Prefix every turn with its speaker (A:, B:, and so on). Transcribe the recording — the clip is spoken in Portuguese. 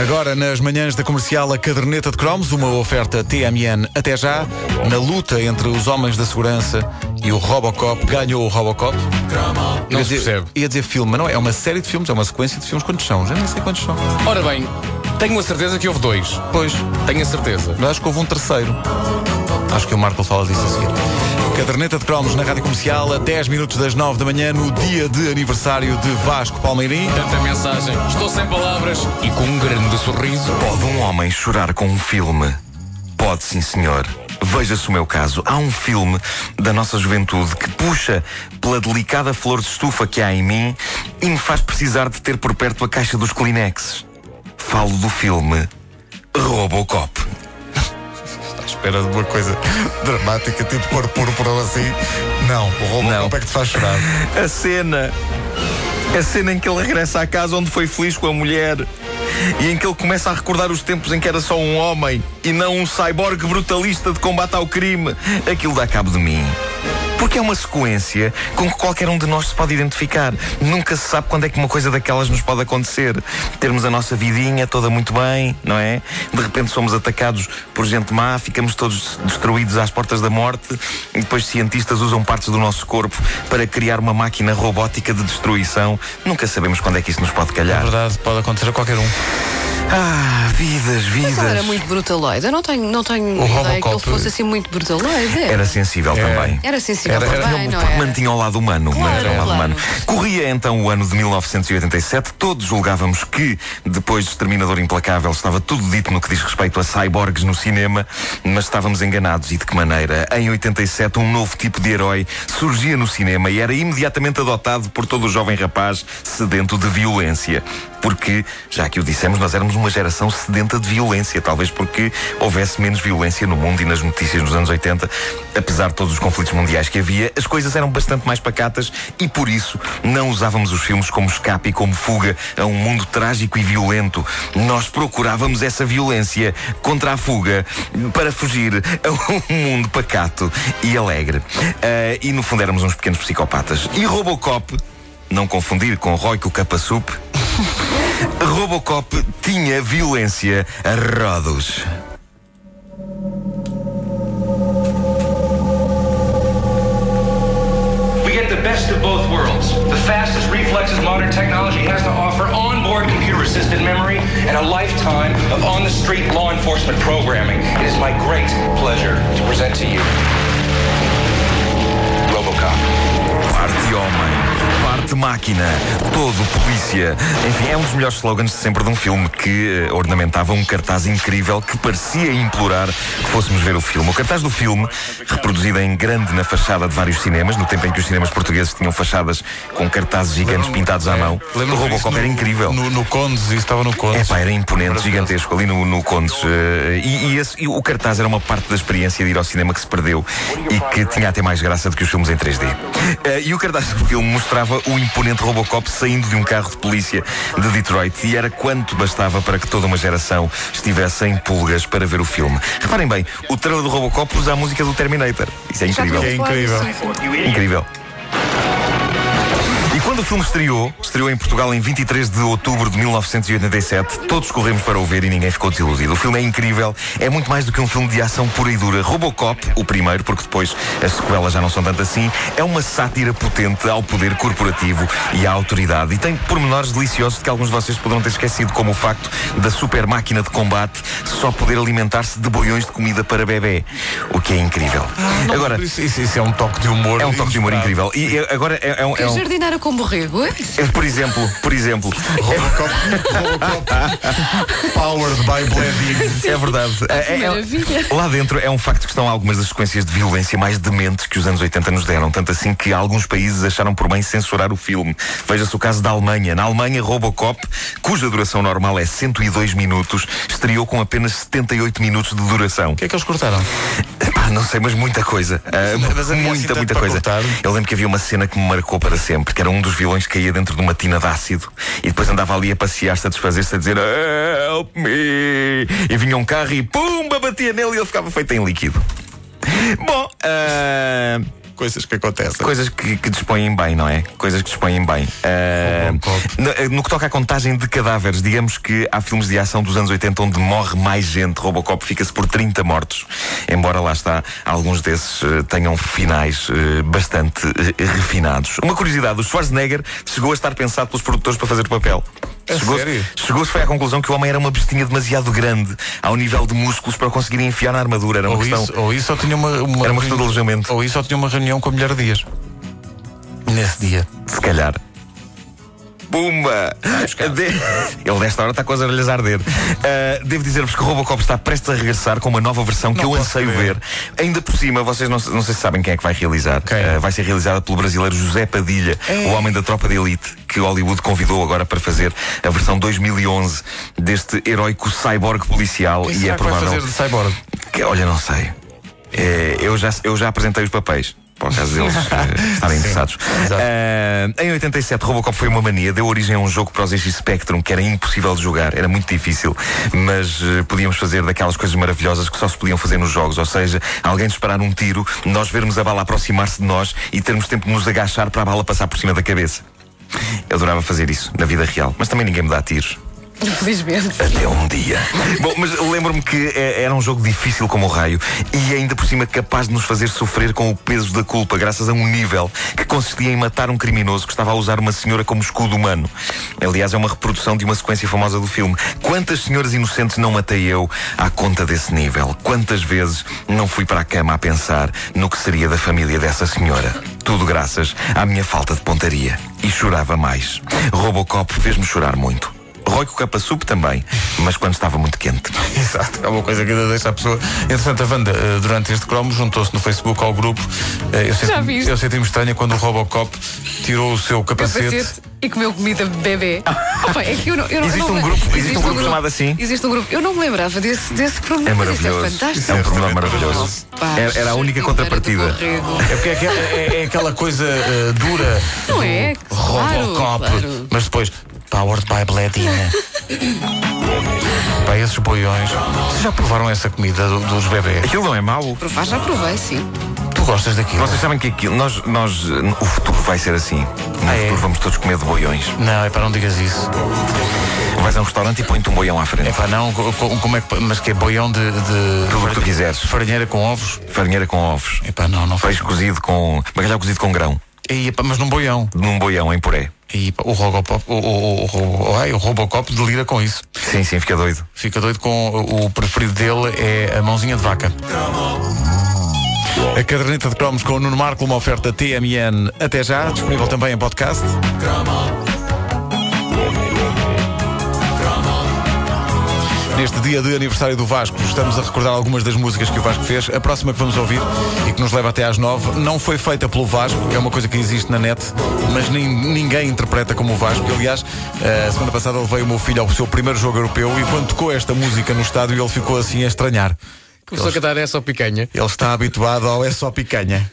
A: Agora, nas manhãs da comercial, a caderneta de cromos, uma oferta TMN até já. Na luta entre os homens da segurança e o Robocop, ganhou o Robocop.
B: Não
A: Ia
B: se
A: dizer-
B: percebe.
A: Ia dizer filme, mas não é. É uma série de filmes, é uma sequência de filmes. Quantos são? Já nem sei quantos são.
B: Ora bem, tenho a certeza que houve dois.
A: Pois,
B: Tenho a certeza.
A: mas acho que houve um terceiro. Acho que o Marco fala disso a seguir. Caderneta de cromos na rádio comercial, a 10 minutos das 9 da manhã, no dia de aniversário de Vasco Palmeirim.
B: Tanta mensagem. Estou sem palavras e com um grande sorriso.
C: Pode um homem chorar com um filme? Pode, sim, senhor. Veja-se o meu caso. Há um filme da nossa juventude que puxa pela delicada flor de estufa que há em mim e me faz precisar de ter por perto a caixa dos Kleenexes. Falo do filme Robocop.
A: À espera de uma coisa dramática, tipo cor púrpura assim. Não, o Robocop
C: Não.
A: é que te faz chorar.
C: A cena. A cena em que ele regressa à casa onde foi feliz com a mulher. E em que ele começa a recordar os tempos em que era só um homem e não um cyborg brutalista de combate ao crime. Aquilo dá cabo de mim. Porque é uma sequência com que qualquer um de nós se pode identificar. Nunca se sabe quando é que uma coisa daquelas nos pode acontecer. Termos a nossa vidinha toda muito bem, não é? De repente somos atacados por gente má, ficamos todos destruídos às portas da morte e depois cientistas usam partes do nosso corpo para criar uma máquina robótica de destruição. Nunca sabemos quando é que isso nos pode
A: Na
C: calhar.
A: verdade, pode acontecer a qualquer um.
C: Ah, vidas, vidas.
D: Mas ele era muito brutaloide. Eu não tenho, não tenho
A: O
D: ideia que
A: Robocop-
D: ele fosse assim muito brutaloide.
C: Era sensível também.
D: Era sensível
A: Era- era-
D: também, não
C: Porque
D: era?
C: mantinha ao lado humano.
D: Claro,
C: mantinha ao lado
D: claro.
C: humano. Corria então o ano de 1987. Todos julgávamos que, depois de Exterminador Implacável, estava tudo dito no que diz respeito a cyborgs no cinema, mas estávamos enganados. E de que maneira? Em 87, um novo tipo de herói surgia no cinema e era imediatamente adotado por todo o jovem rapaz sedento de violência. Porque, já que o dissemos, nós éramos uma geração sedenta de violência. Talvez porque houvesse menos violência no mundo e nas notícias nos anos 80. Apesar de todos os conflitos mundiais que havia, as coisas eram bastante mais pacatas e por isso não usávamos os filmes como escape e como fuga a um mundo trágico e violento. Nós procurávamos essa violência contra a fuga para fugir a um mundo pacato e alegre. Ah, e no fundo éramos uns pequenos psicopatas. E Robocop, não confundir com Roy Capasup, Robocop tinha violência a rodos.
E: We get the best of both worlds. The fastest reflexes modern technology has to offer, onboard computer assisted memory, and a lifetime of on the street law enforcement programming. It is my great pleasure to present to you
C: parte máquina, todo polícia. Enfim, é um dos melhores slogans de sempre de um filme que eh, ornamentava um cartaz incrível que parecia implorar que fôssemos ver o filme. O cartaz do filme, reproduzido em grande na fachada de vários cinemas, no tempo em que os cinemas portugueses tinham fachadas com cartazes gigantes pintados à mão. O
A: Lembro-me disso
C: Robocop era incrível.
A: No, no Condes, isso estava no
C: É
A: Condes.
C: pá, era imponente, gigantesco, ali no, no Condes. eh, e e esse- e o cartaz era uma parte da experiência de ir ao cinema que se perdeu e que tinha até mais graça do que os filmes em 3D. Eh, e o cartaz do filme mostrava o imponente Robocop saindo de um carro de polícia de Detroit e era quanto bastava para que toda uma geração estivesse em pulgas para ver o filme. Reparem bem, o trailer do Robocop usa a música do Terminator. Isso é incrível.
D: falado
A: incrível.
C: Incrível. Quando o filme estreou, estreou em Portugal em 23 de outubro de 1987, todos corremos para o ver e ninguém ficou desiludido. O filme é incrível, é muito mais do que um filme de ação pura e dura. Robocop, o primeiro, porque depois as sequelas já não são tanto assim, é uma sátira potente ao poder corporativo e à autoridade. E tem pormenores deliciosos de que alguns de vocês poderão ter esquecido, como o facto da super máquina de combate só poder alimentar-se de boiões de comida para bebê. O que é incrível. Agora,
A: Isso, isso- isso é um toque de humor.
C: é um toque de humor incrível. E agora é, é um- é um.
D: jardineira com borrego. É?
C: É, por exemplo, por exemplo,
A: Robocop, Robocop powered by Blade
C: é verdade. É- é-
D: maravilha.
C: lá dentro é um facto que estão algumas das sequências de violência mais dementes que os anos 80 nos deram. Tanto assim que alguns países acharam por bem censurar o filme. Veja-se o caso da Alemanha. Na Alemanha, Robocop, cuja duração normal é 102 minutos, estreou com apenas 78 minutos de duração.
A: O que é que eles cortaram?
C: Pá, não sei, mas muita coisa. Ah,
A: Mas havia assim
C: muita, muita coisa.
A: cortar?
C: Eu lembro que havia uma cena que me marcou para sempre, que era um dos vilões que caía dentro de uma tina de ácido e depois andava ali a passear-se, a desfazer-se, a dizer Help me! E vinha um carro e pumba, batia nele e ele ficava feito em líquido. Bom, ah,
A: Coisas que acontecem.
C: Coisas que, que dispõem bem, não é? Coisas que dispõem bem.
A: Robocop.
C: no, no que toca à contagem de cadáveres, digamos que há filmes de ação dos anos 80 onde morre mais gente. Robocop fica-se por 30 mortos. Embora lá está, alguns desses eh, tenham finais eh, bastante eh, refinados. Uma curiosidade: o Schwarzenegger chegou a estar pensado pelos produtores para fazer o papel. Chegou-se chegou-se foi à conclusão que o homem era uma bestinha demasiado grande ao nível de músculos para conseguir enfiar na armadura. Era uma
A: Ou
C: questão.
A: isso, ou isso ou tinha uma, uma
C: Era uma questão de alojamento.
A: Ou isso ou tinha uma reunião com a mulher Dias. Nesse dia.
C: Se calhar. Pumba! De- Ele desta hora está com as orelhas a arder. Ah, devo dizer-vos que o Robocop está prestes a regressar com uma nova versão que
A: Não
C: eu anseio ver. Ainda por cima, vocês não, não sei se sabem quem é que vai realizar. Ah, vai ser realizada pelo brasileiro José Padilha, o homem da tropa de elite, que Hollywood convidou agora para fazer a versão 2011 deste heróico cyborg policial.
A: Quem
C: e
A: será
C: é
A: que vai
C: provável.
A: fazer de cyborg?
C: Que, olha, não sei. É, eu, já, eu já apresentei os papéis. Para o caso deles eh, estarem interessados. Ah, em 87, Robocop foi uma mania, deu origem a um jogo para os ZX Spectrum que era impossível de jogar, era muito difícil, mas eh, podíamos fazer daquelas coisas maravilhosas que só se podiam fazer nos jogos. Ou seja, alguém disparar um tiro, nós vermos a bala aproximar-se de nós e termos tempo de nos agachar para a bala passar por cima da cabeça. Eu adorava fazer isso na vida real, mas também ninguém me dá tiros.
D: Felizmente.
C: Até um dia. Bom, mas lembro-me que eh, era um jogo difícil como o raio e ainda por cima capaz de nos fazer sofrer com o peso da culpa, graças a um nível que consistia em matar um criminoso que estava a usar uma senhora como escudo humano. Aliás, é uma reprodução de uma sequência famosa do filme. Quantas senhoras inocentes não matei eu à conta desse nível? Quantas vezes não fui para a cama a pensar no que seria da família dessa senhora? Tudo graças à minha falta de pontaria. E chorava mais. Robocop fez-me chorar muito. Roy com capa sup também, mas quando estava muito quente.
A: Exato, é uma coisa que ainda deixa a pessoa. Entretanto, a Wanda, eh, durante este cromo, juntou-se no Facebook ao grupo. Eh, Eu senti-me estranha quando o Robocop tirou o seu capacete.
D: Capacete e comeu comida de bebê. Opa, é que eu não, eu não,
C: Existe
D: não
C: um grupo- existe um grupo chamado assim?
D: Existe um grupo. Eu não me lembrava desse, desse problema.
C: É
D: Isso
C: maravilhoso.
D: É fantástico.
C: É um problema maravilhoso.
D: Opa,
C: Era- era a única contrapartida.
A: É porque é aquela, é- é aquela coisa eh, dura.
D: Não
A: do
D: é? Claro,
A: Robocop.
D: claro.
A: Mas depois, Powered by Bledina. Pá, esses boiões. Vocês já provaram essa comida do- dos bebês?
C: Aquilo não é mau.
D: Provar já provei, sim.
A: Gostas daquilo?
C: Vocês sabem que aquilo, nós, nós, o futuro vai ser assim. No
A: Ah, é?
C: futuro vamos todos comer de boiões.
A: Não, é para não digas isso.
C: Vais a um restaurante e põe-te um boião à frente.
A: É para não, co- co- como é que, mas que é boião de, de
C: Tudo o que tu quiseres.
A: farinheira com ovos?
C: Farinheira com ovos.
A: É para não, não faz.
C: Peixe cozido com. bacalhau cozido com grão.
A: E, epá, mas num boião.
C: Num boião em puré.
A: E o Robocop, o, o, o, o, ai, o Robocop delira com isso.
C: Sim, sim, fica doido.
A: Fica doido com o o preferido dele é a mãozinha de vaca. A caderneta de cromos com o Nuno Marco, uma oferta TMN até já, disponível também em podcast. Neste dia de aniversário do Vasco, estamos a recordar algumas das músicas que o Vasco fez. A próxima que vamos ouvir e que nos leva até às nove não foi feita pelo Vasco, é uma coisa que existe na net, mas nin- ninguém interpreta como o Vasco. Aliás, a semana passada levei o meu filho ao seu primeiro jogo europeu e quando tocou esta música no estádio ele ficou assim a estranhar.
B: Começou a cantar essa ao picanha.
A: Ele está habituado ao é só picanha.